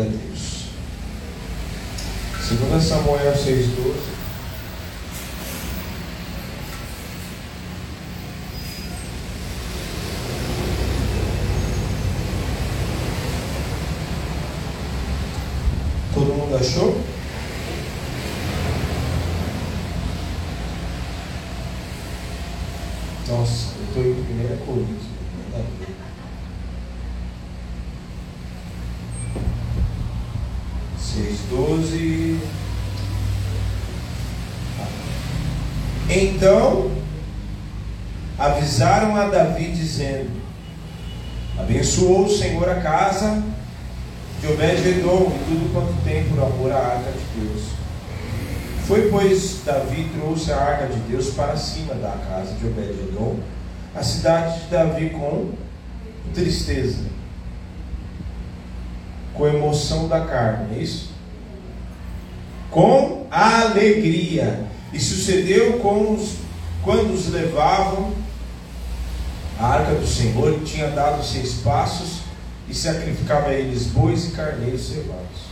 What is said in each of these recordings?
Glória Deus. 2 Samuel 6,12. Todo mundo achou? Nossa, eu estou em primeira Coríntios. Seis, doze. Então avisaram a Davi dizendo: Abençoou o Senhor a casa de Obed-Edom e tudo quanto tem por amor à arca de Deus. Foi, pois, Davi trouxe a arca de Deus para cima da casa de Obed-Edom, a cidade de Davi com tristeza, com emoção da carne, é isso? Com alegria. E sucedeu com os, quando os levavam, a arca do Senhor tinha dado seis passos e sacrificava a eles bois e carneiros cevados.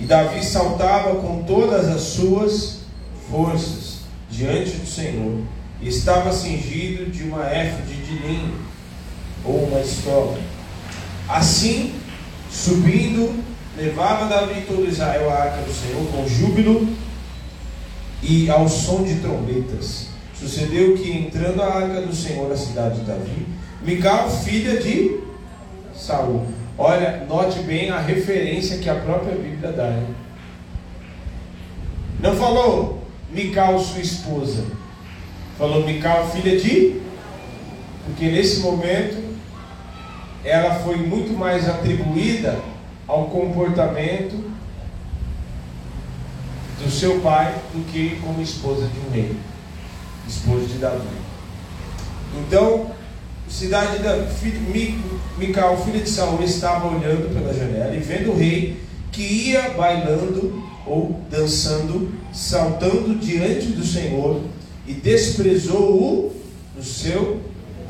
E Davi saltava com todas as suas forças diante do Senhor, e estava cingido de uma éfode de linho, ou uma estola. Assim, subindo, levava Davi todo Israel à arca do Senhor com júbilo e ao som de trombetas. Sucedeu que, entrando a arca do Senhor na cidade de Davi, Mical, filha de Saul. Olha, note bem a referência que a própria Bíblia dá. Hein? Não falou Mical, sua esposa. Falou Mical, filha de. Porque nesse momento ela foi muito mais atribuída ao comportamento do seu pai do que como esposa de um rei, esposa de Davi. Então, cidade da Mical, filha de Saul, estava olhando pela janela e vendo o rei que ia bailando ou dançando, saltando diante do Senhor e desprezou-o no seu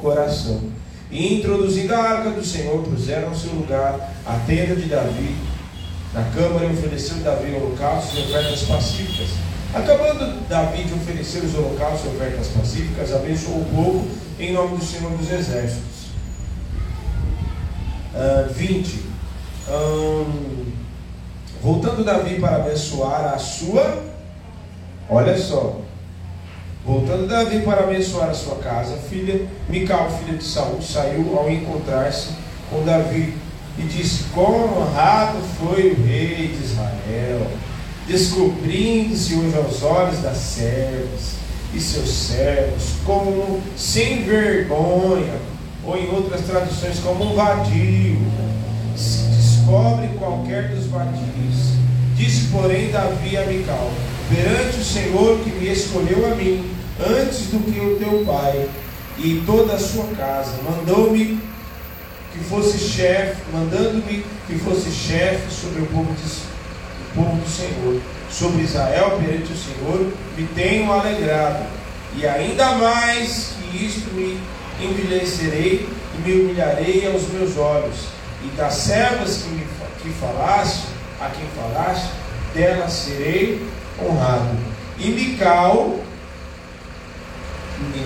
coração. E introduzindo a arca do Senhor, puseram ao seu lugar a tenda de Davi. Na câmara ofereceu Davi holocaustos e ofertas pacíficas. Acabando Davi de oferecer os holocaustos e ofertas pacíficas, abençoou o povo em nome do Senhor dos Exércitos. Uh, 20. Um, voltando Davi para abençoar a sua. Olha só. Voltando Davi para abençoar a sua casa, filha Mical, filha de Saul, saiu ao encontrar-se com Davi e disse: Quão honrado foi o rei de Israel, descobrindo-se hoje aos olhos das servas e seus servos como sem vergonha, ou em outras traduções, como um vadio. Se descobre qualquer dos vadios. Disse, porém, Davi a Mical: Perante o Senhor que me escolheu a mim, antes do que o teu pai e toda a sua casa, mandou-me que fosse chefe, mandando-me que fosse chefe sobre o povo, de, o povo do Senhor sobre Israel perante o Senhor, me tenho alegrado, e ainda mais que isto me envelhecerei e me humilharei aos meus olhos, e das servas que, me, que falaste, a quem falaste, delas serei honrado. E Mical,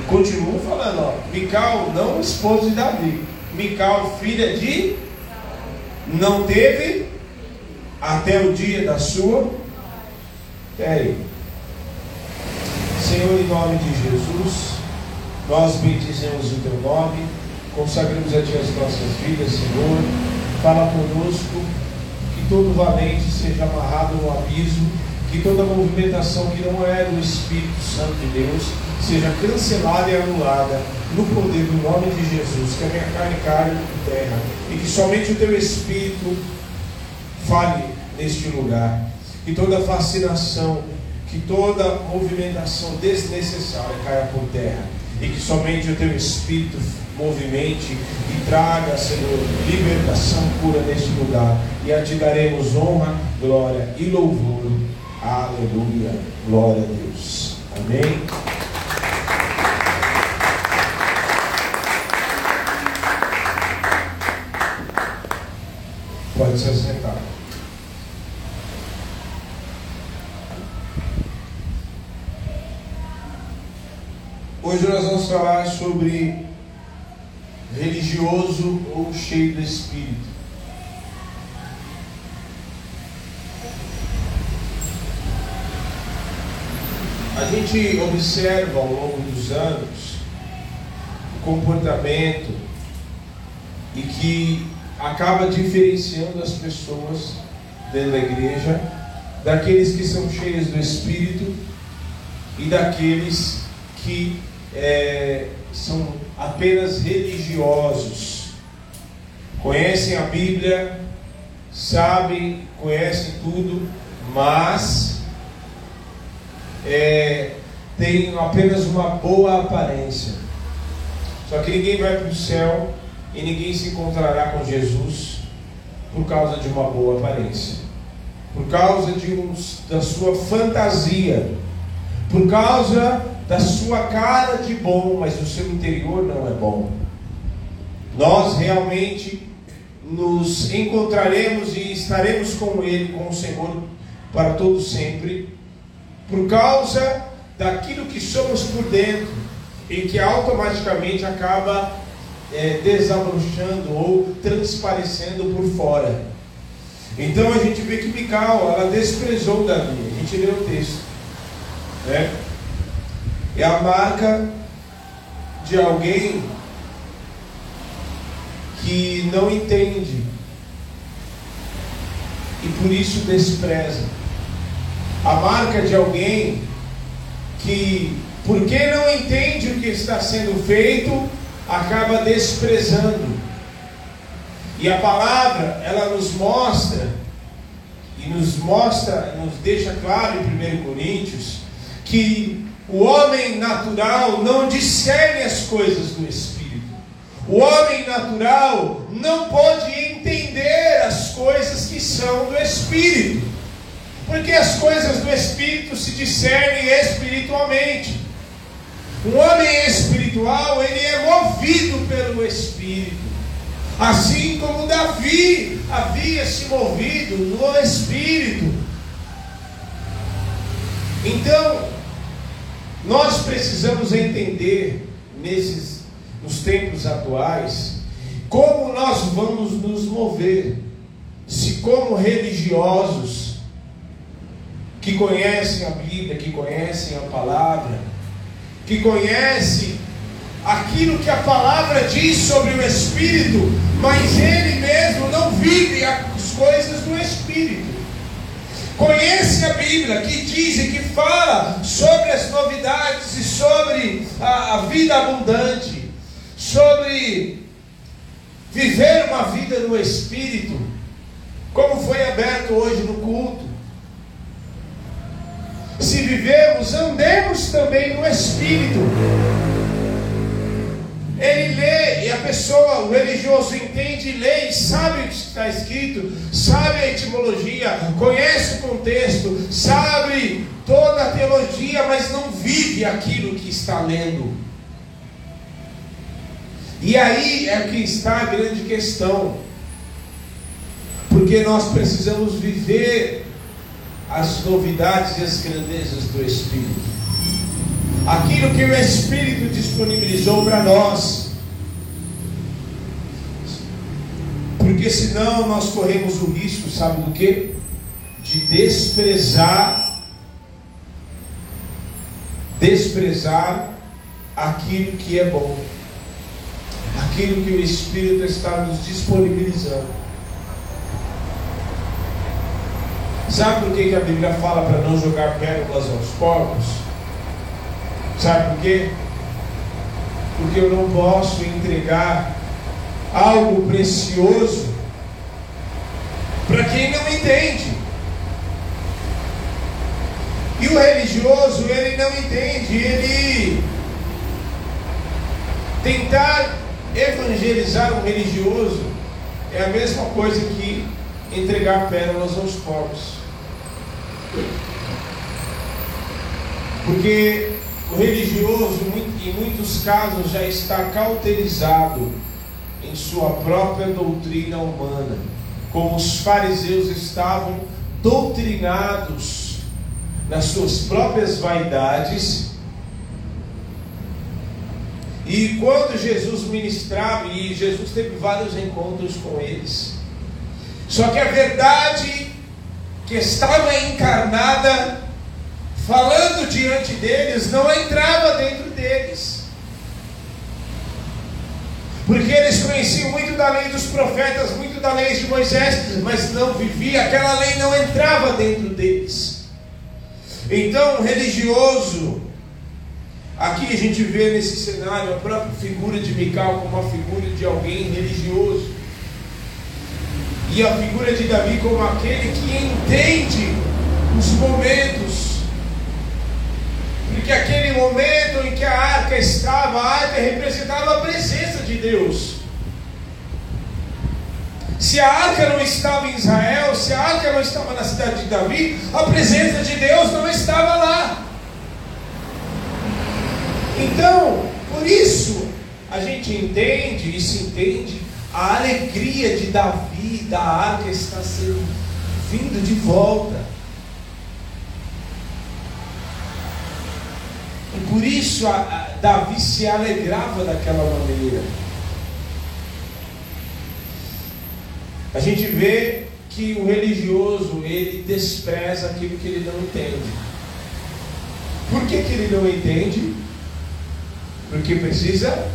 continua falando, ó, Mical não esposa de Davi, Mical filha de, não teve até o dia da sua Peraí. Senhor, em nome de Jesus, nós bendizemos o teu nome, consagramos a ti as nossas vidas, Senhor. Fala conosco, que todo valente seja amarrado no abismo, que toda movimentação que não é do Espírito Santo de Deus seja cancelada e anulada no poder do nome de Jesus, que a minha carne caia por terra e que somente o teu Espírito fale neste lugar que toda fascinação, que toda movimentação desnecessária caia por terra e que somente o teu Espírito movimente e traga, Senhor, libertação, cura neste lugar. E a ti daremos honra, glória e louvor. Aleluia. Glória a Deus. Amém. Pode se assentar. Hoje nós vamos falar sobre religioso ou cheio do Espírito. A gente observa ao longo dos anos o comportamento e que acaba diferenciando as pessoas dentro da igreja daqueles que são cheios do Espírito e daqueles que é, são apenas religiosos. Conhecem a Bíblia, sabem, conhecem tudo, mas é, têm apenas uma boa aparência. Só que ninguém vai para o céu e ninguém se encontrará com Jesus por causa de uma boa aparência, por causa de um, da sua fantasia, por causa da sua cara de bom, mas o seu interior não é bom. Nós realmente nos encontraremos e estaremos com Ele, com o Senhor, para todo sempre, por causa daquilo que somos por dentro e que automaticamente acaba é, desabrochando ou transparecendo por fora. Então a gente vê que Mical, ela desprezou Davi. A gente lê o texto. Né? É a marca de alguém que não entende e por isso despreza. A marca de alguém que, porque não entende o que está sendo feito, acaba desprezando. E a palavra, ela nos mostra, e nos mostra, nos deixa claro em 1 Coríntios, que o homem natural não discerne as coisas do Espírito. O homem natural não pode entender as coisas que são do Espírito. Porque as coisas do Espírito se discernem espiritualmente. Um homem espiritual, ele é movido pelo Espírito. Assim como Davi havia se movido no Espírito. Então, nós precisamos entender nesses nos tempos atuais como nós vamos nos mover. Se como religiosos que conhecem a Bíblia, que conhecem a palavra, que conhecem aquilo que a palavra diz sobre o Espírito, mas ele mesmo não vive as coisas do Espírito conhece a Bíblia, que diz e que fala sobre as novidades e sobre a, a vida abundante, sobre viver uma vida no Espírito, como foi aberto hoje no culto. Se vivemos, andemos também no Espírito. Ele lê e a pessoa, o religioso, entende, lê e sabe o que está escrito, sabe a etimologia, conhece o contexto, sabe toda a teologia, mas não vive aquilo que está lendo. E aí é que está a grande questão, porque nós precisamos viver as novidades e as grandezas do Espírito aquilo que o Espírito disponibilizou para nós. Porque senão nós corremos o risco, sabe do que? De desprezar desprezar aquilo que é bom. Aquilo que o Espírito está nos disponibilizando. Sabe por que, que a Bíblia fala para não jogar pérolas aos porcos? Sabe por quê? Porque eu não posso entregar algo precioso para quem não entende. E o religioso, ele não entende, ele tentar evangelizar um religioso é a mesma coisa que entregar pérolas aos pobres. Porque o religioso, em muitos casos, já está cauterizado em sua própria doutrina humana, como os fariseus estavam doutrinados nas suas próprias vaidades E quando Jesus ministrava, e Jesus teve vários encontros com eles, só que a verdade que estava encarnada, falando diante deles, não entrava dentro deles. Porque eles conheciam muito da lei dos profetas, muito da lei de Moisés, mas não vivia, aquela lei não entrava dentro deles. Então, o religioso, aqui a gente vê nesse cenário a própria figura de Mical como uma figura de alguém religioso e a figura de Davi como aquele que entende os momentos. Porque aquele momento em que a arca estava, a arca representava a presença de Deus. Se a arca não estava em Israel, se a arca não estava na cidade de Davi, a presença de Deus não estava lá. Então, por isso, a gente entende e se entende a alegria de Davi, da arca, está sendo vindo de volta. E por isso a, a, Davi se alegrava daquela maneira. A gente vê que o religioso ele despreza aquilo que ele não entende. Por que, que ele não entende? Porque precisa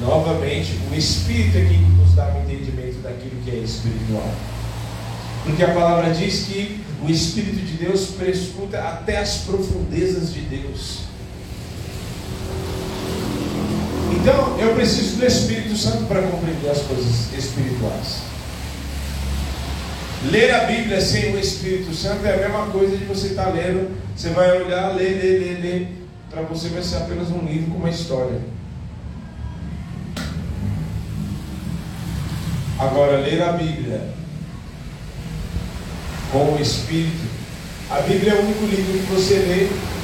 Novamente, o Espírito é quem nos dá o entendimento daquilo que é espiritual. Porque a palavra diz que o Espírito de Deus prescuta até as profundezas de Deus. Então, eu preciso do Espírito Santo para compreender as coisas espirituais. Ler a Bíblia sem o Espírito Santo é a mesma coisa de você estar tá lendo, você vai olhar, ler, ler, ler, ler, para você vai ser apenas um livro com uma história. Agora, ler a Bíblia com o Espírito, a Bíblia é o único livro que você lê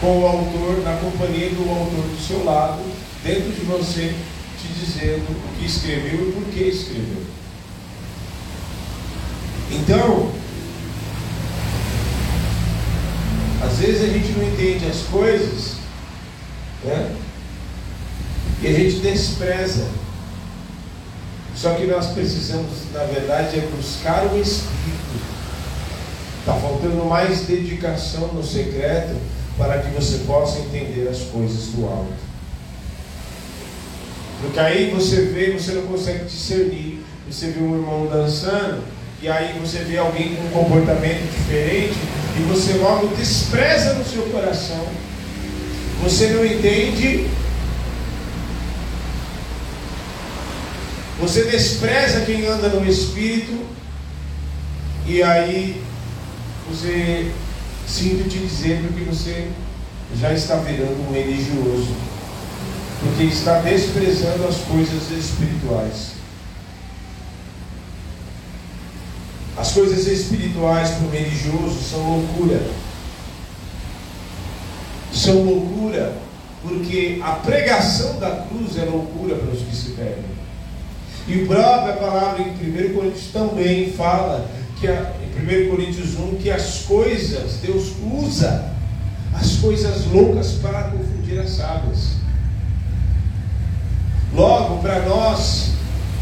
com o autor, na companhia do autor do seu lado, dentro de você, te dizendo o que escreveu e por que escreveu. Então, às vezes a gente não entende as coisas, né? E a gente despreza só que nós precisamos, na verdade, é buscar o Espírito. Está faltando mais dedicação no secreto para que você possa entender as coisas do alto. Porque aí você vê, você não consegue discernir. Você vê um irmão dançando, e aí você vê alguém com um comportamento diferente, e você logo despreza no seu coração. Você não entende Você despreza quem anda no Espírito, e aí você sinto te dizendo que você já está virando um religioso, porque está desprezando as coisas espirituais. As coisas espirituais para o religioso são loucura. São loucura, porque a pregação da cruz é loucura para os que se perdem. E a própria palavra em 1 Coríntios também fala que a, 1 Coríntios 1 que as coisas, Deus usa as coisas loucas para confundir as sábias. Logo, para nós,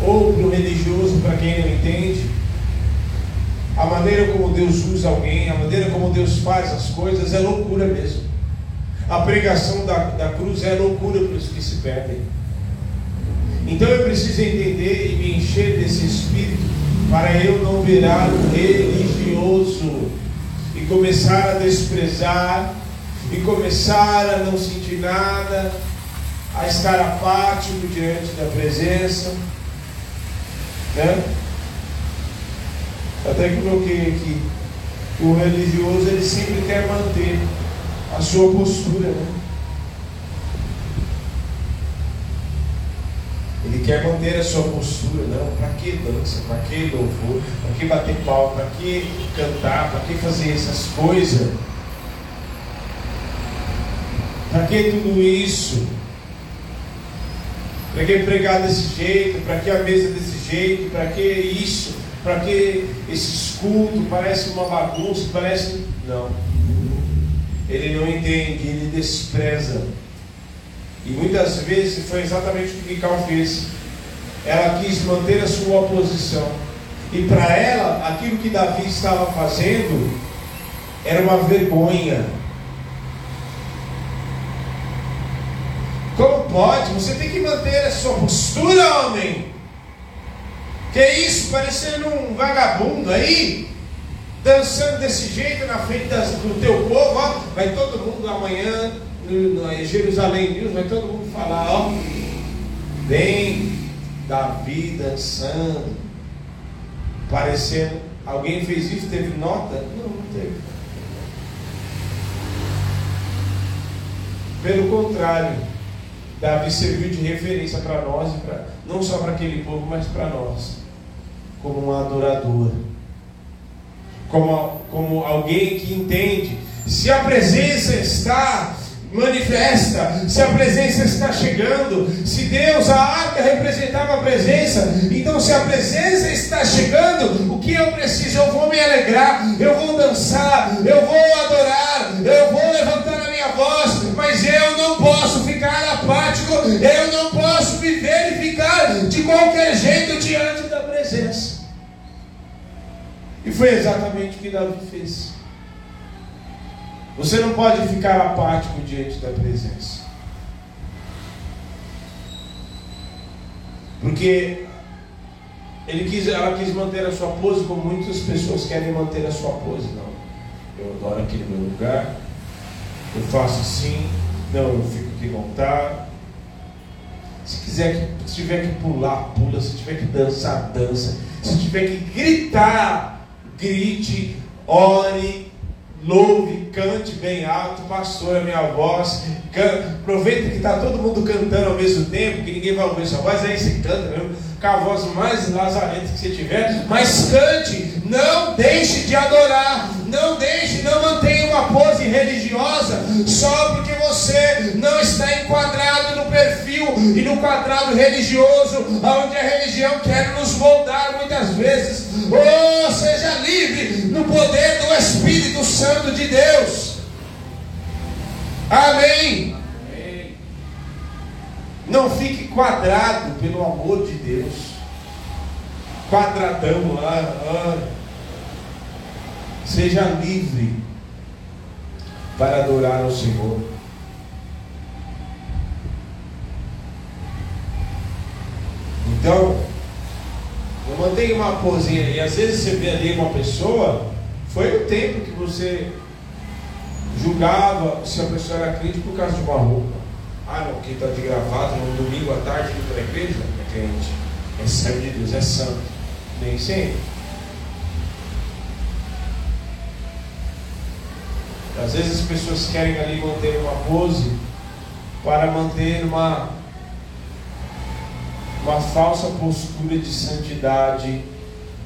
ou para o religioso, para quem não entende, a maneira como Deus usa alguém, a maneira como Deus faz as coisas é loucura mesmo. A pregação da, da cruz é loucura para os que se perdem. Então eu preciso entender e me encher desse espírito para eu não virar um religioso e começar a desprezar e começar a não sentir nada, a estar apático diante da presença. Né? Até que coloquei aqui. O religioso ele sempre quer manter a sua postura. Né? Ele quer manter a sua postura, não, para que dança, para que louvor, para que bater pau, para que cantar, para que fazer essas coisas? Para que tudo isso? Para que pregar desse jeito? Para que a mesa desse jeito? Para que isso? Para que esse cultos? Parece uma bagunça, parece. Não. Ele não entende, ele despreza E muitas vezes foi exatamente o que Mical fez. Ela quis manter a sua oposição. E para ela, aquilo que Davi estava fazendo era uma vergonha. Como pode? Você tem que manter a sua postura, homem. Que isso, parecendo um vagabundo aí, dançando desse jeito na frente das, do teu povo, ó, vai todo mundo amanhã no Jerusalém News, vai todo mundo falar, ó, bem Davi dançando, parecendo, alguém fez isso, teve nota? Não, não teve. Pelo contrário, Davi serviu de referência para nós, pra, não só para aquele povo, mas para nós, como um adorador, como, como alguém que entende. Se a presença está manifesta, se a presença está chegando, se Deus, a arca representava a presença, então se a presença está chegando, o que eu preciso? Eu vou me alegrar, eu vou dançar, eu vou adorar, eu vou levantar a minha voz, mas eu não posso ficar apático, eu não posso viver e ficar de qualquer jeito diante da presença. E foi exatamente o que Davi fez. Você não pode ficar apático diante da presença. Porque ele quis, ela quis manter a sua pose como muitas pessoas querem manter a sua pose. Não. Eu adoro aqui no meu lugar. Eu faço assim. Não, eu fico aqui montado. Se quiser, se tiver que pular, pula. Se tiver que dançar, dança. Se tiver que gritar, grite, ore, louve, cante bem alto, pastor, a minha voz. aproveita que está todo mundo cantando ao mesmo tempo, que ninguém vai ouvir sua voz, aí você canta mesmo, com a voz mais lazarenta que você tiver, mas cante, não deixe de adorar, não deixe, não mantenha uma pose religiosa só porque você não está enquadrado no perfil e no quadrado religioso, onde a religião quer nos moldar muitas vezes. Oh, seja livre no poder do Espírito Santo de Deus. Amém. Não fique quadrado pelo amor de Deus. Quadradão lá. Ah. Seja livre para adorar ao Senhor. Então, não mantenha uma posinha. E às vezes você vê ali uma pessoa, foi o tempo que você julgava se a pessoa era crente por causa de uma roupa. Ah, não, quem está de gravata no domingo à tarde indo para a igreja é crente. É servo de Deus, é santo. Nem sempre. Às vezes as pessoas querem ali manter uma pose para manter uma, uma falsa postura de santidade,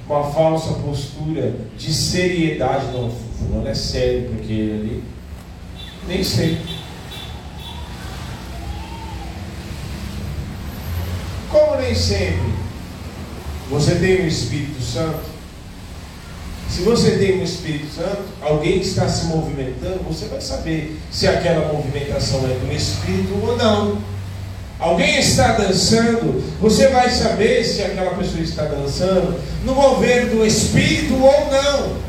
uma falsa postura de seriedade. Não, fulano é sério, porque ele nem sempre. Como nem sempre você tem o Espírito Santo, se você tem o Espírito Santo, alguém está se movimentando, você vai saber se aquela movimentação é do Espírito ou não. Alguém está dançando, você vai saber se aquela pessoa está dançando no mover do Espírito ou não.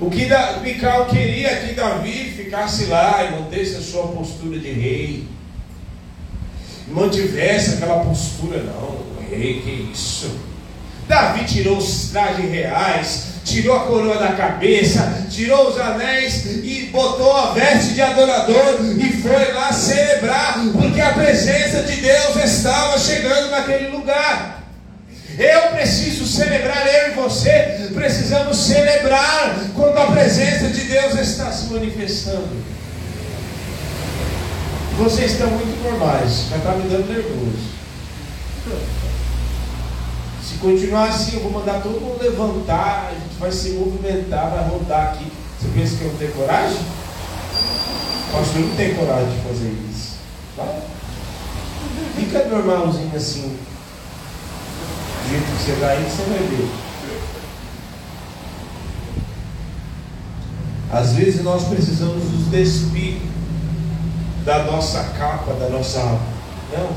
O que Mical queria que Davi ficasse lá e mantesse a sua postura de rei mantivesse aquela postura, não, rei, que isso. Davi tirou os trajes reais, tirou a coroa da cabeça, tirou os anéis e botou a veste de adorador e foi lá celebrar, porque a presença de Deus estava chegando naquele lugar. Eu preciso celebrar, eu e você precisamos celebrar quando a presença de Deus está se manifestando. Vocês estão muito normais, mas está me dando nervoso. Se continuar assim, eu vou mandar todo mundo levantar, a gente vai se movimentar, vai rodar aqui. Você pensa que eu não tenho coragem? O pastor não tem coragem de fazer isso. Tá? Fica normalzinho assim. Do jeito que você está aí, você vai ver. Às vezes nós precisamos nos despir da nossa capa, da nossa. Não,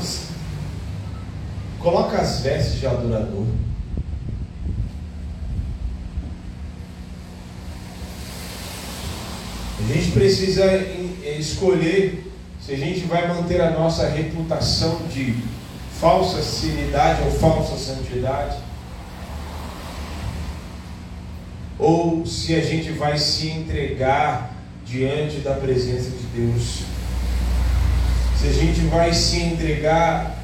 coloca as vestes de adorador. A gente precisa escolher se a gente vai manter a nossa reputação de falsa sanidade ou falsa santidade, ou se a gente vai se entregar diante da presença de Deus, se a gente vai se entregar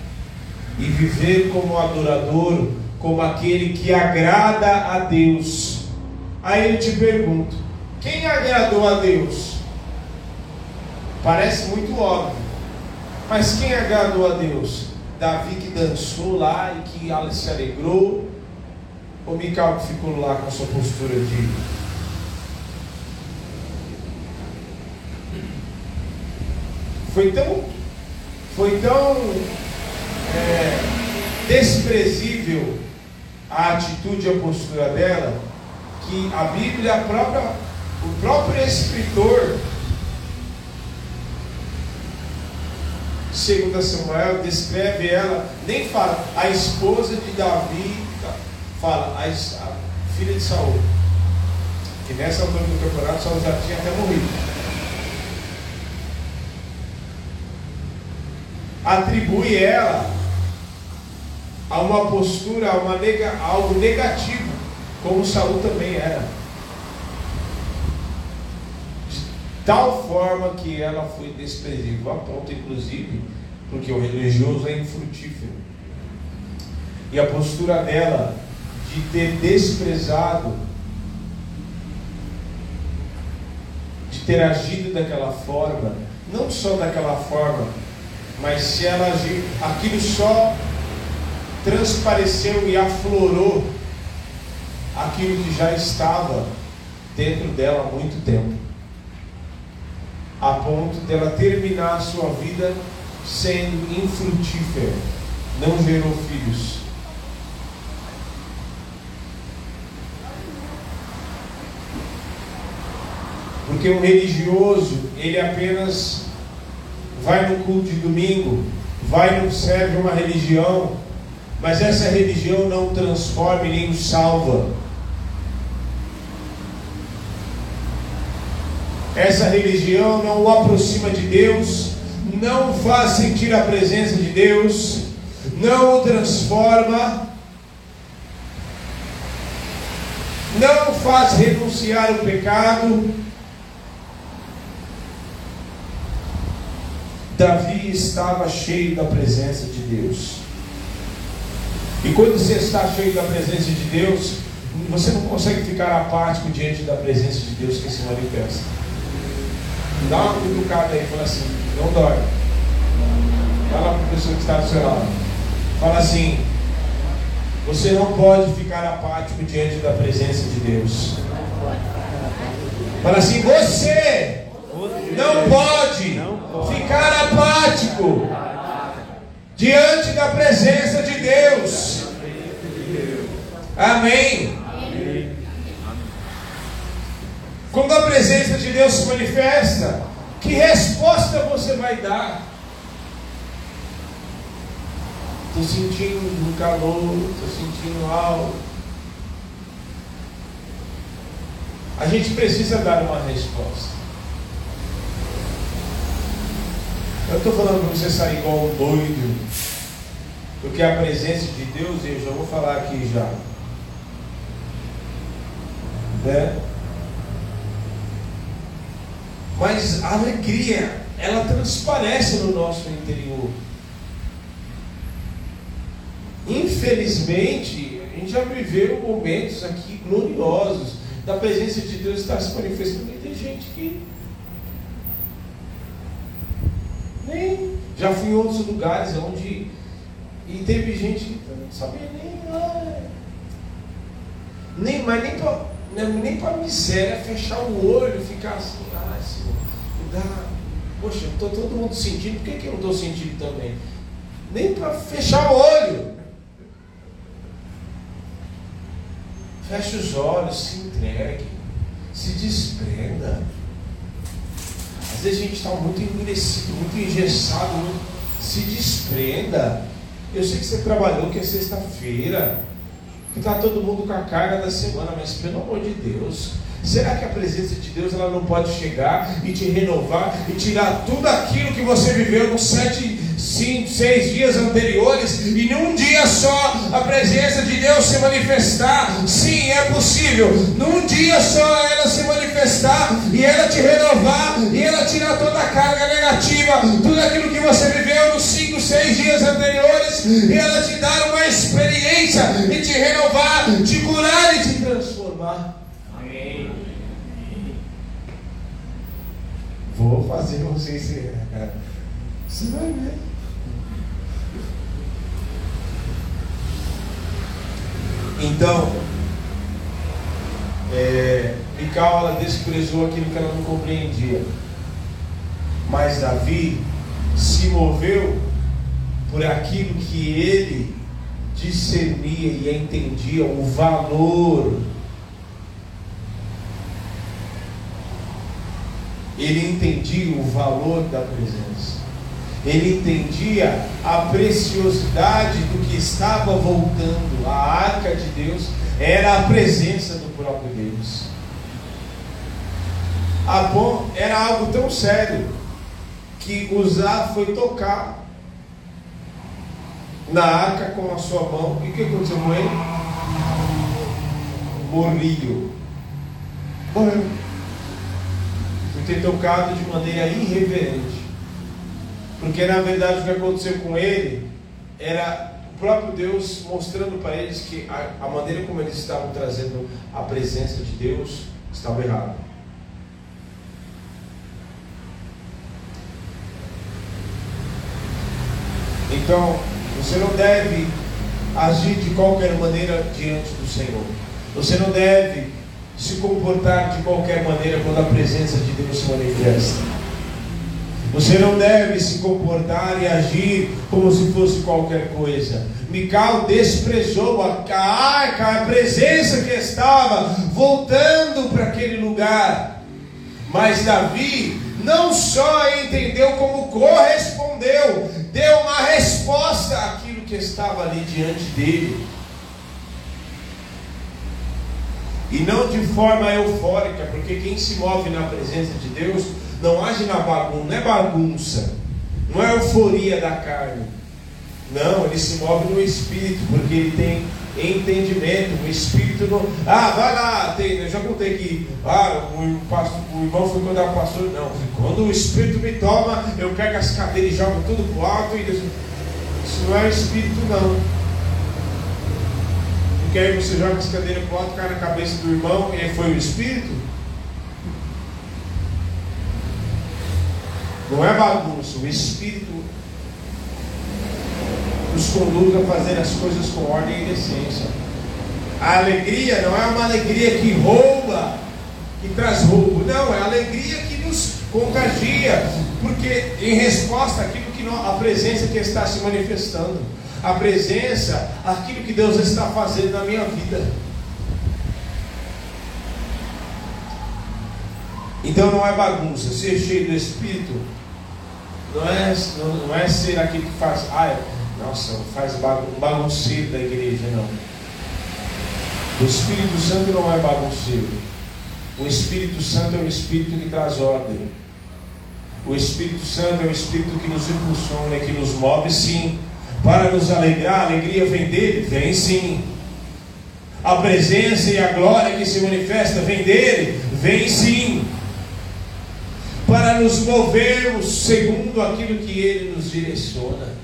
e viver como adorador, como aquele que agrada a Deus. Aí eu te pergunto: quem agradou a Deus? Parece muito óbvio. Mas quem agradou a Deus? Davi que dançou lá e que se alegrou? Ou Mical que ficou lá com sua postura de. Foi tão, foi tão é, desprezível a atitude e a postura dela que a Bíblia, a própria, o próprio escritor segundo Samuel, descreve ela, nem fala, a esposa de Davi, fala, a, a filha de Saul. Que nessa altura do campeonato Saul já tinha até morrido. Atribui ela a uma postura, a, uma nega, a algo negativo, como Saul também era. tal forma que ela foi desprezível, a ponto, inclusive, porque o religioso é infrutífero. E a postura dela de ter desprezado, de ter agido daquela forma, não só daquela forma, mas se ela agir, aquilo só transpareceu e aflorou aquilo que já estava dentro dela há muito tempo a ponto dela terminar a sua vida sendo infrutífera, não gerou filhos. Porque um religioso, ele apenas vai no culto de domingo, vai no serve uma religião, mas essa religião não transforma e nem o salva. Essa religião não o aproxima de Deus, não o faz sentir a presença de Deus, não o transforma, não o faz renunciar ao pecado. Davi estava cheio da presença de Deus. E quando você está cheio da presença de Deus, você não consegue ficar apático diante da presença de Deus que se manifesta. Dá uma cutucada aí, fala assim, não dói. Fala para a pessoa que está do seu lado. Fala assim, você não pode ficar apático diante da presença de Deus. Fala assim, você não pode ficar apático diante da presença de Deus. Amém. Quando a presença de Deus se manifesta, que resposta você vai dar? Estou sentindo um calor, estou sentindo algo. A gente precisa dar uma resposta. Eu estou falando para você sair igual um doido, porque a presença de Deus, eu já vou falar aqui já. Né? Mas a alegria, ela transparece no nosso interior. Infelizmente, a gente já viveu momentos aqui gloriosos da presença de Deus estar se manifestando. E tem gente que nem já fui em outros lugares onde e teve gente que não sabia nem nem mas nem para nem para miséria fechar o olho, ficar assim, ah, Senhor, dá. Poxa, estou todo mundo sentindo, por que, que eu não estou sentindo também? Nem para fechar o olho. Feche os olhos, se entregue. Se desprenda. Às vezes a gente está muito endurecido, muito engessado, muito... se desprenda. Eu sei que você trabalhou que é sexta-feira, que está todo mundo com a carga da semana, mas pelo amor de Deus, Será que a presença de Deus ela não pode chegar e te renovar e tirar tudo aquilo que você viveu nos sete, cinco, seis dias anteriores e num dia só a presença de Deus se manifestar? Sim, é possível. Num dia só ela se manifestar e ela te renovar e ela tirar toda a carga negativa, tudo aquilo que você viveu nos cinco, seis dias anteriores e ela te dar uma experiência e te renovar, te curar e te transformar. Vou fazer você se. Você vai ver. Então, é, Mical ela desprezou aquilo que ela não compreendia. Mas Davi se moveu por aquilo que ele discernia e entendia o valor ele entendia o valor da presença. Ele entendia a preciosidade do que estava voltando. A arca de Deus era a presença do próprio Deus. Era algo tão sério que Uzá foi tocar na arca com a sua mão. E o que aconteceu com ele? Morriu. Morreu ter tocado de maneira irreverente. Porque na verdade o que aconteceu com ele era o próprio Deus mostrando para eles que a, a maneira como eles estavam trazendo a presença de Deus estava errada. Então, você não deve agir de qualquer maneira diante do Senhor. Você não deve se comportar de qualquer maneira quando a presença de Deus se manifesta. Você não deve se comportar e agir como se fosse qualquer coisa. Mical desprezou a arca, a presença que estava voltando para aquele lugar. Mas Davi não só entendeu como correspondeu, deu uma resposta àquilo que estava ali diante dele. E não de forma eufórica, porque quem se move na presença de Deus não age na bagunça, não é bagunça, não é euforia da carne. Não, ele se move no espírito, porque ele tem entendimento. O espírito não. Ah, vai lá, tem, eu já contei que ah, o, pastor, o irmão foi quando era pastor. Não, quando o espírito me toma, eu pego as cadeiras e jogo tudo pro alto e Isso não é espírito, não. Porque aí você joga as cadeiras para o alto, cai na cabeça do irmão e foi o Espírito. Não é bagunça, o Espírito nos conduz a fazer as coisas com ordem e decência. A alegria não é uma alegria que rouba, que traz roubo, não, é a alegria que nos contagia, porque em resposta àquilo que a presença que está se manifestando a presença, aquilo que Deus está fazendo na minha vida. Então não é bagunça, ser cheio do Espírito não é, não, não é ser aquele que faz, ah, nossa, faz um bagunceiro da igreja, não. O Espírito Santo não é bagunceiro. O Espírito Santo é o Espírito que traz ordem. O Espírito Santo é o Espírito que nos impulsiona, que nos move, sim, para nos alegrar, a alegria vem dele? Vem sim. A presença e a glória que se manifesta vem dele? Vem sim. Para nos movermos segundo aquilo que ele nos direciona.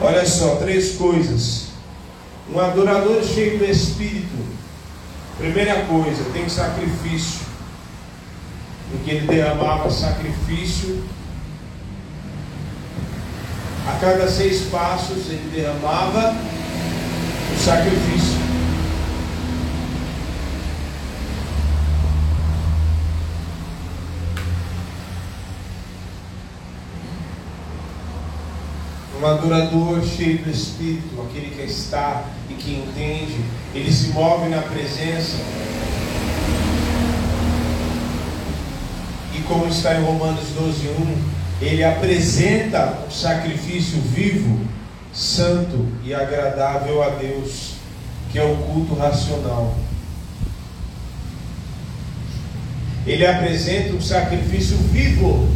Olha só, três coisas. Um adorador cheio do Espírito. Primeira coisa, tem sacrifício. Porque ele derramava sacrifício a cada seis passos ele derramava o sacrifício. Um adorador cheio do Espírito, aquele que está e que entende, ele se move na presença. E como está em Romanos 12, 1, ele apresenta um sacrifício vivo, santo e agradável a Deus, que é o culto racional. Ele apresenta um sacrifício vivo,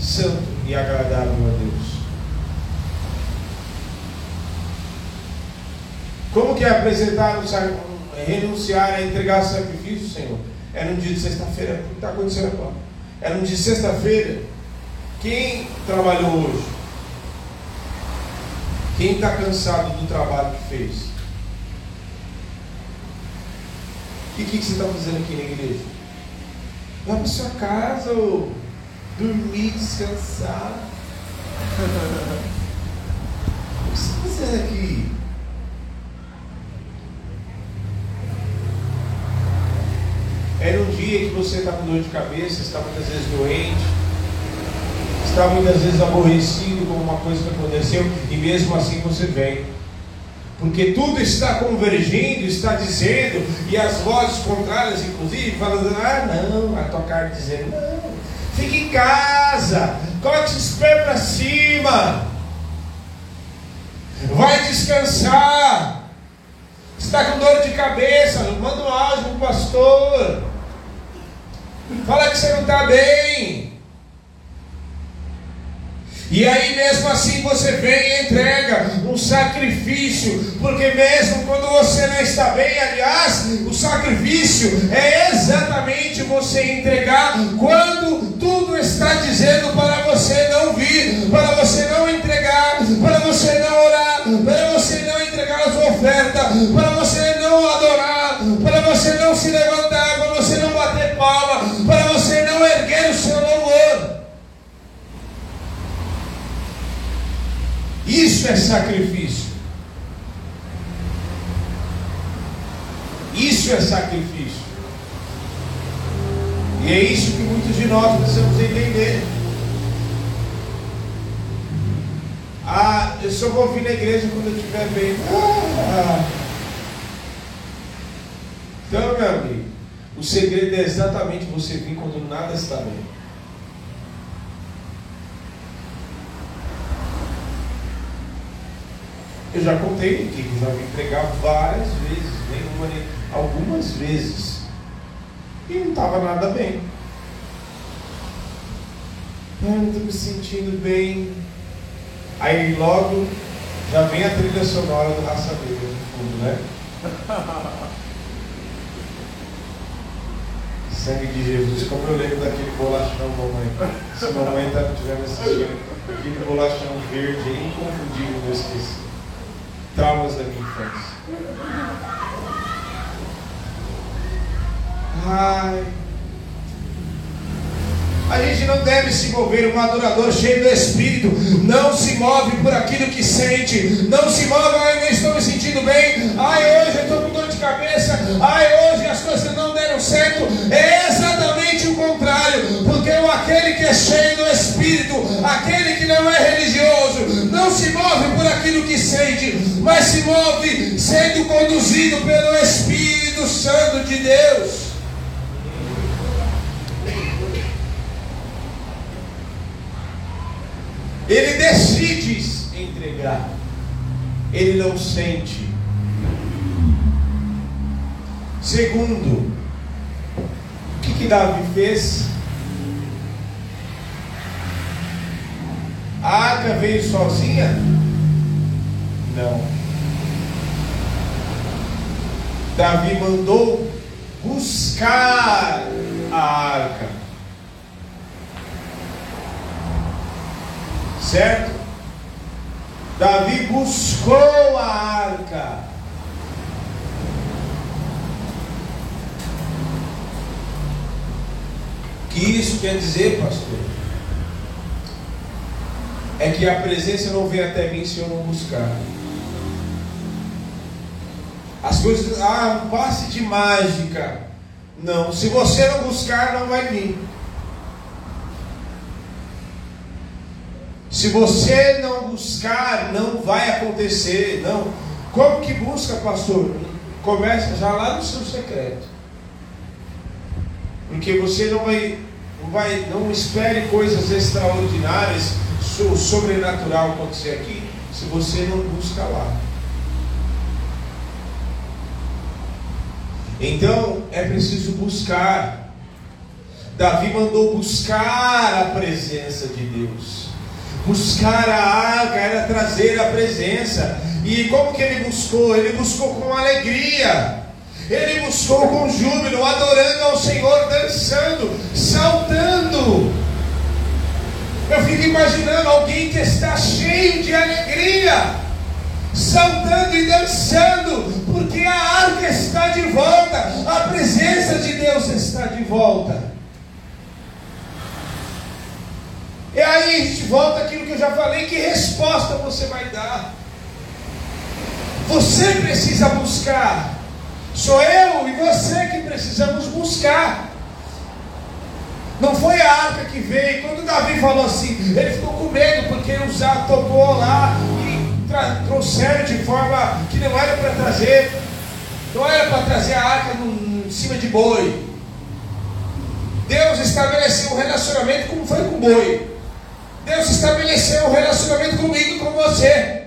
santo e agradável a Deus. Como que é apresentar, renunciar a entregar sacrifício, Senhor? É no dia de sexta-feira. O que está acontecendo agora? É no dia de sexta-feira. Quem trabalhou hoje? Quem está cansado do trabalho que fez? O que, que você está fazendo aqui na igreja? Vai para sua casa ou dormir, descansar. o que você está fazendo aqui? Era um dia que você está com dor de cabeça, está muitas vezes doente, está muitas vezes aborrecido com uma coisa que aconteceu, e mesmo assim você vem. Porque tudo está convergindo, está dizendo, e as vozes contrárias, inclusive, falando, ah não, a tua carne dizendo, não, fique em casa, coloque os pés para cima, vai descansar, está com dor de cabeça, manda um áudio para o pastor, fala que você não está bem. E aí, mesmo assim, você vem e entrega um sacrifício, porque mesmo quando você não está bem, aliás, o sacrifício é exatamente você entregar quando tudo está dizendo estava nada bem. Eu não estou me sentindo bem. Aí logo já vem a trilha sonora do Raça Negra no fundo, né? Sangue de Jesus, como eu lembro daquele bolachão, mamãe. Se mamãe estiver me assistindo, aquele bolachão verde, inconfundível, não esqueci traumas da minha infância. Ai. A gente não deve se mover, um adorador cheio do Espírito não se move por aquilo que sente, não se move, ai, não estou me sentindo bem, ai, hoje eu estou com dor de cabeça, ai, hoje as coisas não deram certo. É exatamente o contrário, porque aquele que é cheio do Espírito, aquele que não é religioso, não se move por aquilo que sente, mas se move sendo conduzido pelo Espírito Santo de Deus. Ele decide entregar, ele não sente. Segundo, o que, que Davi fez? A arca veio sozinha? Não. Davi mandou buscar a arca. Certo? Davi buscou a arca. O que isso quer dizer, pastor? é que a presença não vem até mim se eu não buscar. As coisas, ah, um passe de mágica. Não, se você não buscar, não vai vir. Se você não buscar, não vai acontecer. Não. Como que busca, pastor? Começa já lá no seu secreto. Porque você não vai, não vai, não espere coisas extraordinárias, sobrenatural acontecer aqui, se você não busca lá. Então é preciso buscar. Davi mandou buscar a presença de Deus. Buscar a arca era trazer a presença. E como que ele buscou? Ele buscou com alegria. Ele buscou com júbilo, adorando ao Senhor, dançando, saltando. Eu fico imaginando alguém que está cheio de alegria, saltando e dançando, porque a arca está de volta, a presença de Deus está de volta. E aí volta aquilo que eu já falei, que resposta você vai dar? Você precisa buscar. Sou eu e você que precisamos buscar. Não foi a arca que veio. Quando Davi falou assim, ele ficou com medo porque Uzá tocou lá e trouxeram de forma que não era para trazer. Não era para trazer a arca em cima de boi. Deus estabeleceu um relacionamento como foi com boi. Deus estabeleceu um relacionamento comigo e com você.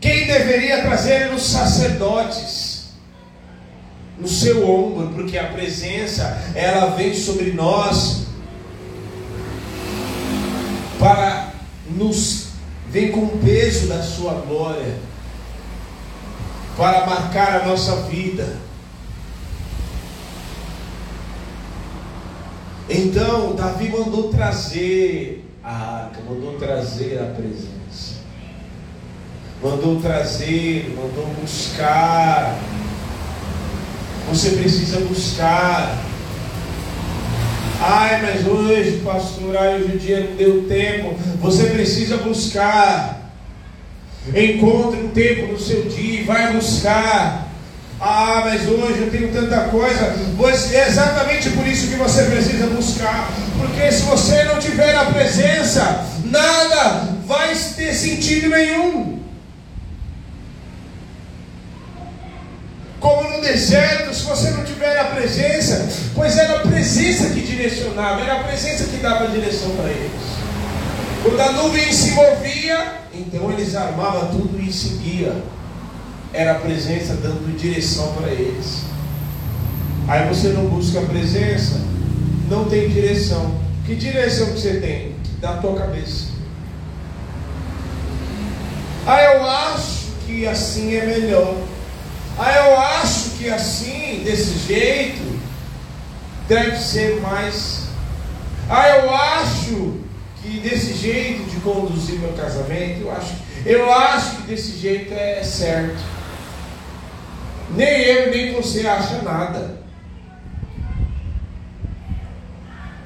Quem deveria trazer eram os sacerdotes no seu ombro, porque a presença ela vem sobre nós para nos vem com o peso da sua glória para marcar a nossa vida. Então, Davi mandou trazer a arca, mandou trazer a presença mandou trazer, mandou buscar. Você precisa buscar. Ai, mas hoje, pastor, ai, hoje o dia não deu tempo. Você precisa buscar. Encontre um tempo no seu dia e vai buscar. Ah, mas hoje eu tenho tanta coisa. Pois é exatamente por isso que você precisa buscar. Porque se você não tiver a presença, nada vai ter sentido nenhum. como no deserto, se você não tiver a presença, pois era a presença que direcionava, era a presença que dava direção para eles. Quando a nuvem se movia, então eles armavam tudo e seguia. Era a presença dando direção para eles. Aí você não busca a presença, não tem direção. Que direção que você tem? Da tua cabeça. Ah, eu acho que assim é melhor. Ah, eu acho que assim, desse jeito, deve ser mais. Ah, eu acho que desse jeito de conduzir meu casamento, eu acho, eu acho que desse jeito é certo. Nem eu nem você acha nada.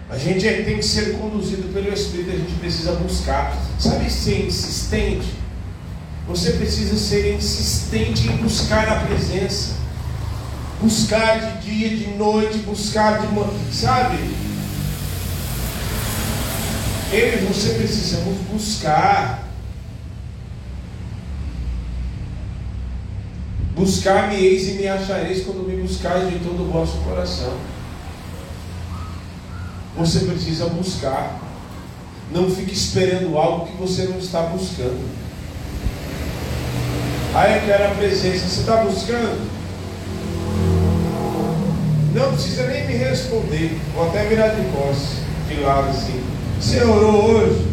A gente tem que ser conduzido pelo Espírito, a gente precisa buscar. Sabe ser insistente? Você precisa ser insistente em buscar a presença. Buscar de dia, de noite, buscar de manhã, sabe? Eu e você precisamos buscar. Buscar-me eis e me achareis quando me buscares de todo o vosso coração. Você precisa buscar. Não fique esperando algo que você não está buscando. Aí eu quero a presença. Você está buscando? Não precisa nem me responder. Vou até virar de costas, de lado assim. Você orou hoje?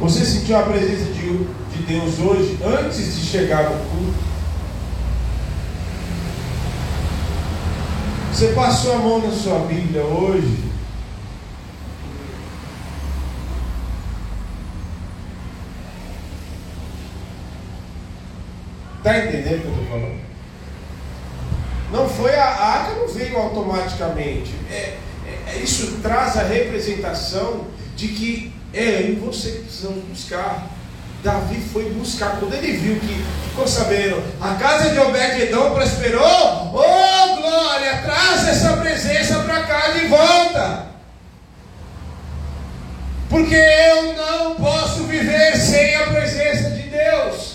Você sentiu a presença de, de Deus hoje, antes de chegar no culto? Você passou a mão na sua Bíblia hoje? Está entendendo o que eu estou falando? Não foi a, arca não veio automaticamente. É, é, isso traz a representação de que é eu e você que precisamos buscar. Davi foi buscar. Quando ele viu que ficou sabendo, a casa de Obed-Edom prosperou, oh glória, traz essa presença para cá de volta. Porque eu não posso viver sem a presença de Deus.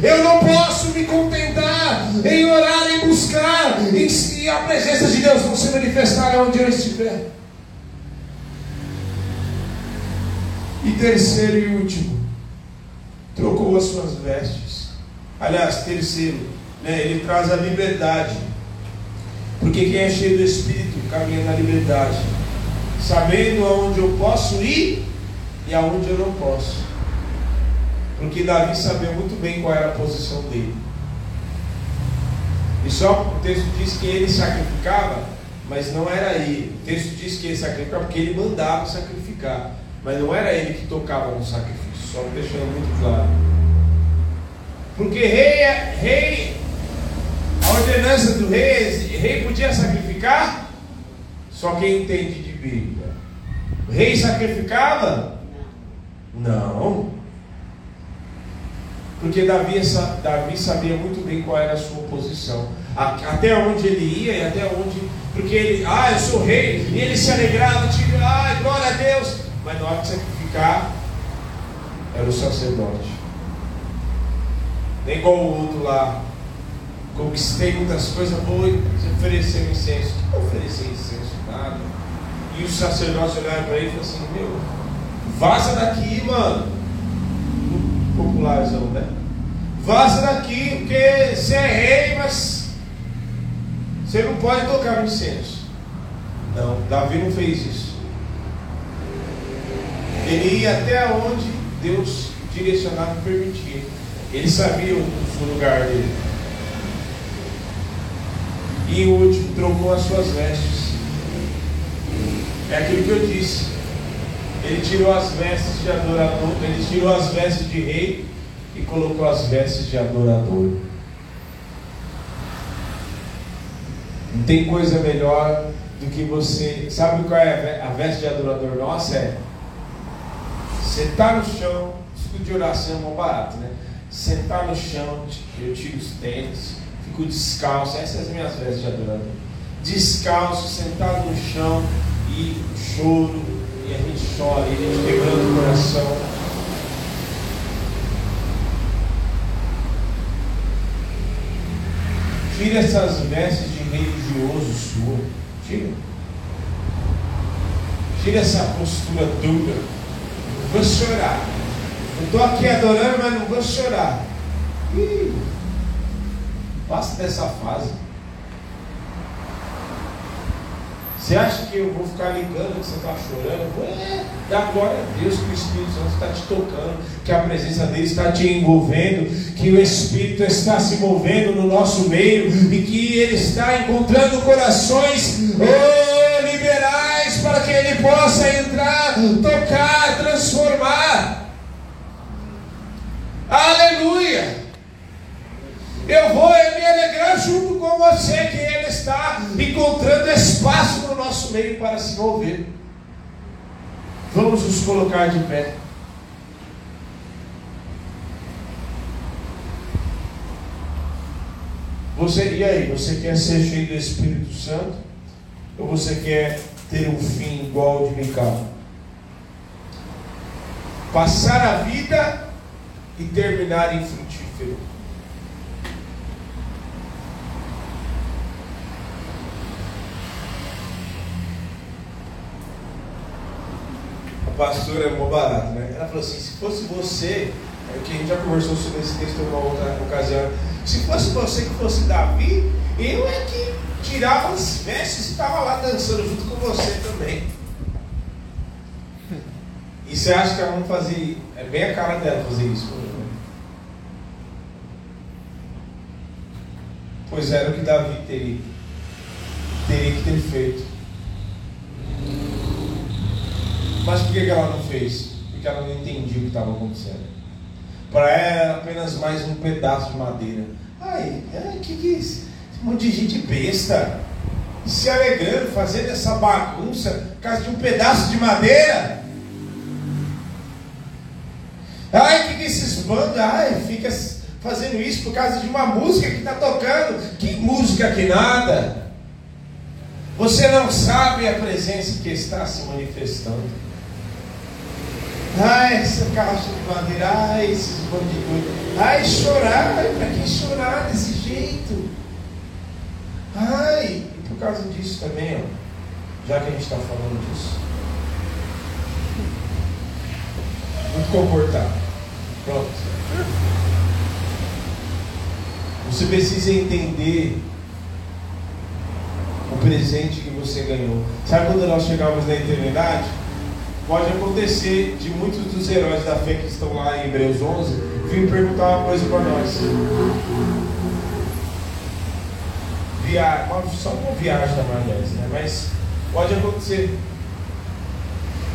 Eu não posso me contentar em orar, em buscar, em, a presença de Deus não se manifestar onde eu estiver. E terceiro e último, trocou as suas vestes. Aliás, terceiro, né, ele traz a liberdade. Porque quem é cheio do Espírito caminha na liberdade, sabendo aonde eu posso ir e aonde eu não posso. Porque Davi sabia muito bem qual era a posição dele. E só o texto diz que ele sacrificava, mas não era ele. O texto diz que ele sacrificava porque ele mandava sacrificar, mas não era ele que tocava no sacrifício, só deixando muito claro. Porque rei, é, rei a ordenança do rei, rei podia sacrificar? Só quem entende de Bíblia. Rei sacrificava? Não. Porque Davi, Davi sabia muito bem qual era a sua posição. Até onde ele ia e até onde. Porque ele, ah, eu sou rei. E ele se alegrava, tipo, ah, glória a Deus. Mas na hora de sacrificar, era o sacerdote. Nem igual o outro lá, conquistei muitas coisas boas, você ofereceu incenso. Que oferecer incenso? Nada. E o sacerdote olhava para ele e falou assim: Meu, vaza daqui, mano. Popularzão, né? Vaza daqui, porque você é rei, mas você não pode tocar no incenso. Não, Davi não fez isso. Ele ia até onde Deus direcionava e permitia. Ele sabia o lugar dele. E o último trocou as suas vestes. É aquilo que eu disse. Ele tirou as vestes de adorador, ele tirou as vestes de rei e colocou as vestes de adorador. Não tem coisa melhor do que você. Sabe qual é a veste de adorador nossa? É sentar no chão, escudo de oração é mó barato, né? Sentar no chão, eu tiro os tênis, fico descalço, essas são as minhas vestes de adorador. Descalço, sentado no chão e choro, e a gente chora, e a gente quebrando o coração. Tira essas vestes de religioso sua. Tira. Tira essa postura dura. Vou chorar. Eu estou aqui adorando, mas não vou chorar. Ih. Passa dessa fase. Você acha que eu vou ficar ligando que você está chorando? É, dá glória a Deus que o Espírito Santo está te tocando, que a presença dele está te envolvendo, que o Espírito está se movendo no nosso meio e que ele está encontrando corações oh, para que ele possa entrar, tocar, transformar. Aleluia! Eu vou me alegrar junto com você que Ele está encontrando espaço no nosso meio para se mover. Vamos nos colocar de pé. Você, e aí, você quer ser cheio do Espírito Santo? Ou você quer ter um fim igual ao de Mical? Passar a vida e terminar em frutífero. pastora é mó barato, né? Ela falou assim, se fosse você, é que a gente já conversou sobre esse texto em uma outra ocasião, se fosse você que fosse Davi, eu é que tirava as vestes e estava lá dançando junto com você também. E você acha que ela não fazia, é bem a cara dela fazer isso. Pois era o que Davi teria, teria que ter feito. Mas por que ela não fez? Porque ela não entendia o que estava acontecendo. Para ela era apenas mais um pedaço de madeira. Ai, é, que que é isso? Um monte de gente besta. Se alegrando, fazendo essa bagunça por causa de um pedaço de madeira. Ai, que que esses bandos, ai, fica fazendo isso por causa de uma música que está tocando. Que música que nada. Você não sabe a presença que está se manifestando. Ai, essa caixa de madeira, ai, esses bandidos. Ai, chorar, ai, para que chorar desse jeito? Ai, e por causa disso também, ó, já que a gente está falando disso. Muito comportado. Pronto. Você precisa entender o presente que você ganhou. Sabe quando nós chegamos na eternidade? Pode acontecer de muitos dos heróis da fé que estão lá em Hebreus 11 vir perguntar uma coisa para nós. Via... Só uma viagem da maionese, né? Mas pode acontecer.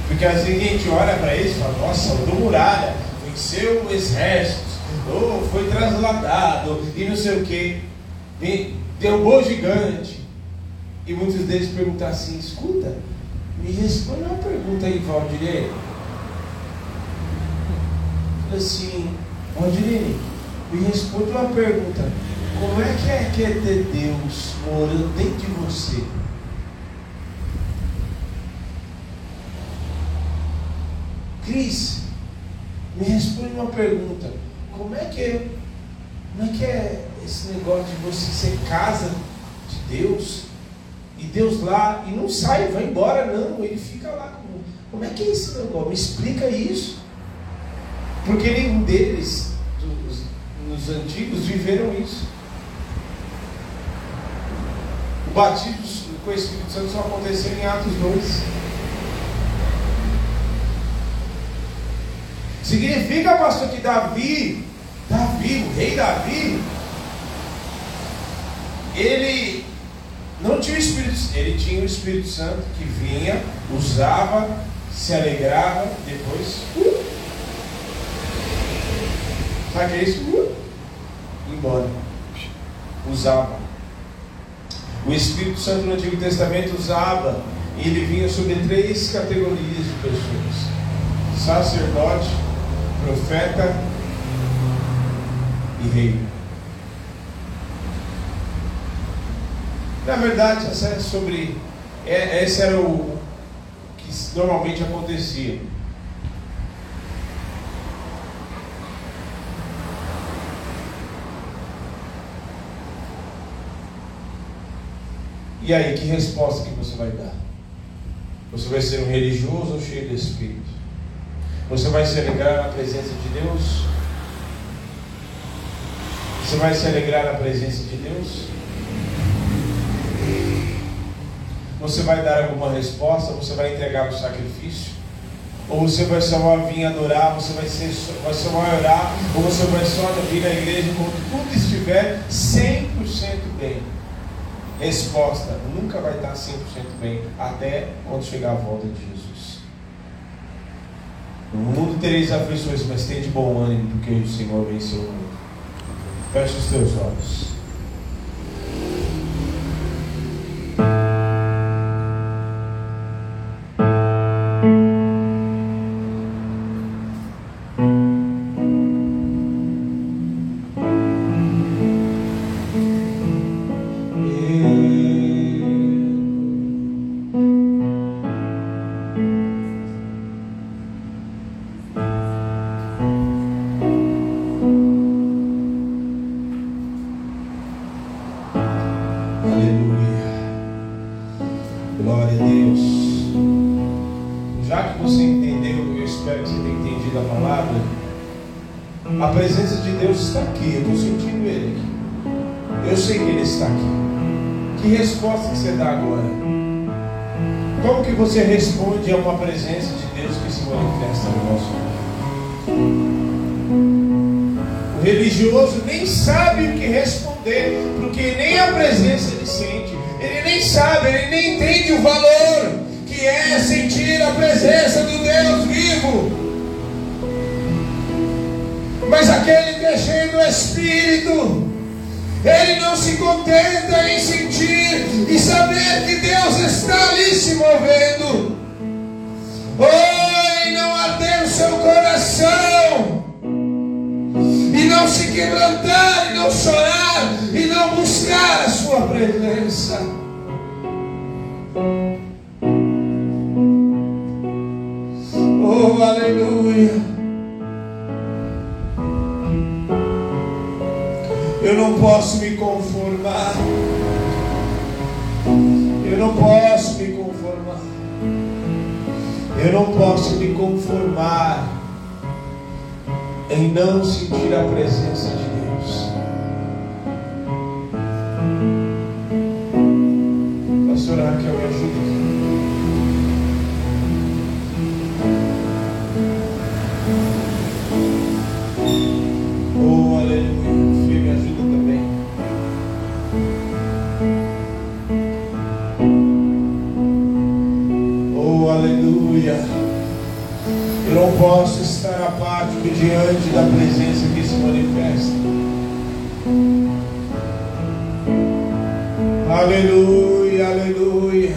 Porque às vezes a gente olha para eles e fala, nossa, do muralha, venceu exército, oh, foi trasladado e não sei o que, derrubou gigante. E muitos deles perguntam assim, escuta, me responde uma pergunta aí, Valdirene. Assim, Valdirene, me responde uma pergunta. Como é que é, que é ter Deus morando dentro de você? Cris, me responde uma pergunta. Como é que é, como é que é esse negócio de você ser casa de Deus? E Deus lá, e não sai, vai embora, não, ele fica lá. Como, como é que é esse negócio? Me explica isso. Porque nenhum deles, dos, nos antigos, viveram isso. O batismo com o Espírito Santo só aconteceu em Atos 2. Significa, pastor, que Davi, Davi, o rei Davi, ele não tinha o Espírito ele tinha o Espírito Santo que vinha, usava, se alegrava, depois. Uh, sabe o que é isso? Uh, embora. Usava. O Espírito Santo no Antigo Testamento usava, e ele vinha sobre três categorias de pessoas: sacerdote, profeta e rei. Na verdade, essa é sobre. É, esse era o que normalmente acontecia. E aí, que resposta que você vai dar? Você vai ser um religioso ou cheio de Espírito? Você vai se alegrar na presença de Deus? Você vai se alegrar na presença de Deus? Você vai dar alguma resposta? Você vai entregar o sacrifício? Ou você vai só vir adorar? Você vai, ser, vai só orar? Ou você vai só vir à igreja quando tudo estiver 100% bem? Resposta: nunca vai estar 100% bem até quando chegar a volta de Jesus. No mundo tereis aflições, mas tem de bom ânimo, porque o Senhor venceu o mundo. Feche os teus olhos. Você responde a uma presença de Deus que se manifesta no nosso mundo. O religioso nem sabe o que responder, porque nem a presença ele sente, ele nem sabe, ele nem entende o valor que é sentir a presença do Deus vivo. Mas aquele que é cheio do Espírito, ele não se contenta em e saber que Deus está ali se movendo. Oi, não arder o seu coração. E não se quebrantar, e não chorar, e não buscar a sua presença. Oh. Aleluia. Eu não posso me Eu não posso me conformar em não sentir a presença diante da presença que se manifesta. Aleluia, aleluia.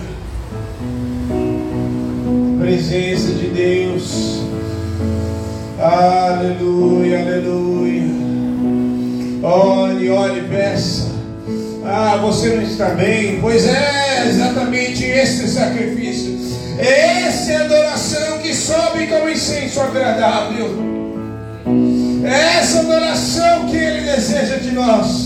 Presença de Deus. Aleluia, aleluia. Olhe, olhe, peça. Ah, você não está bem? Pois é, exatamente esse sacrifício. Essa é a adoração que sobe como incenso agradável. Essa adoração que Ele deseja de nós.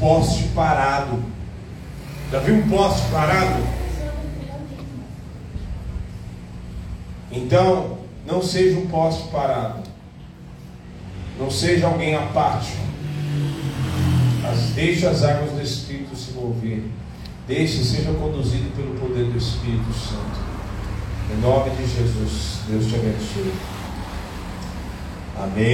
Poste parado. Já viu um poste parado? Então, não seja um poste parado. Não seja alguém apático. Mas deixe as águas do Espírito se mover. Deixe, seja conduzido pelo poder do Espírito Santo. Em nome de Jesus, Deus te abençoe.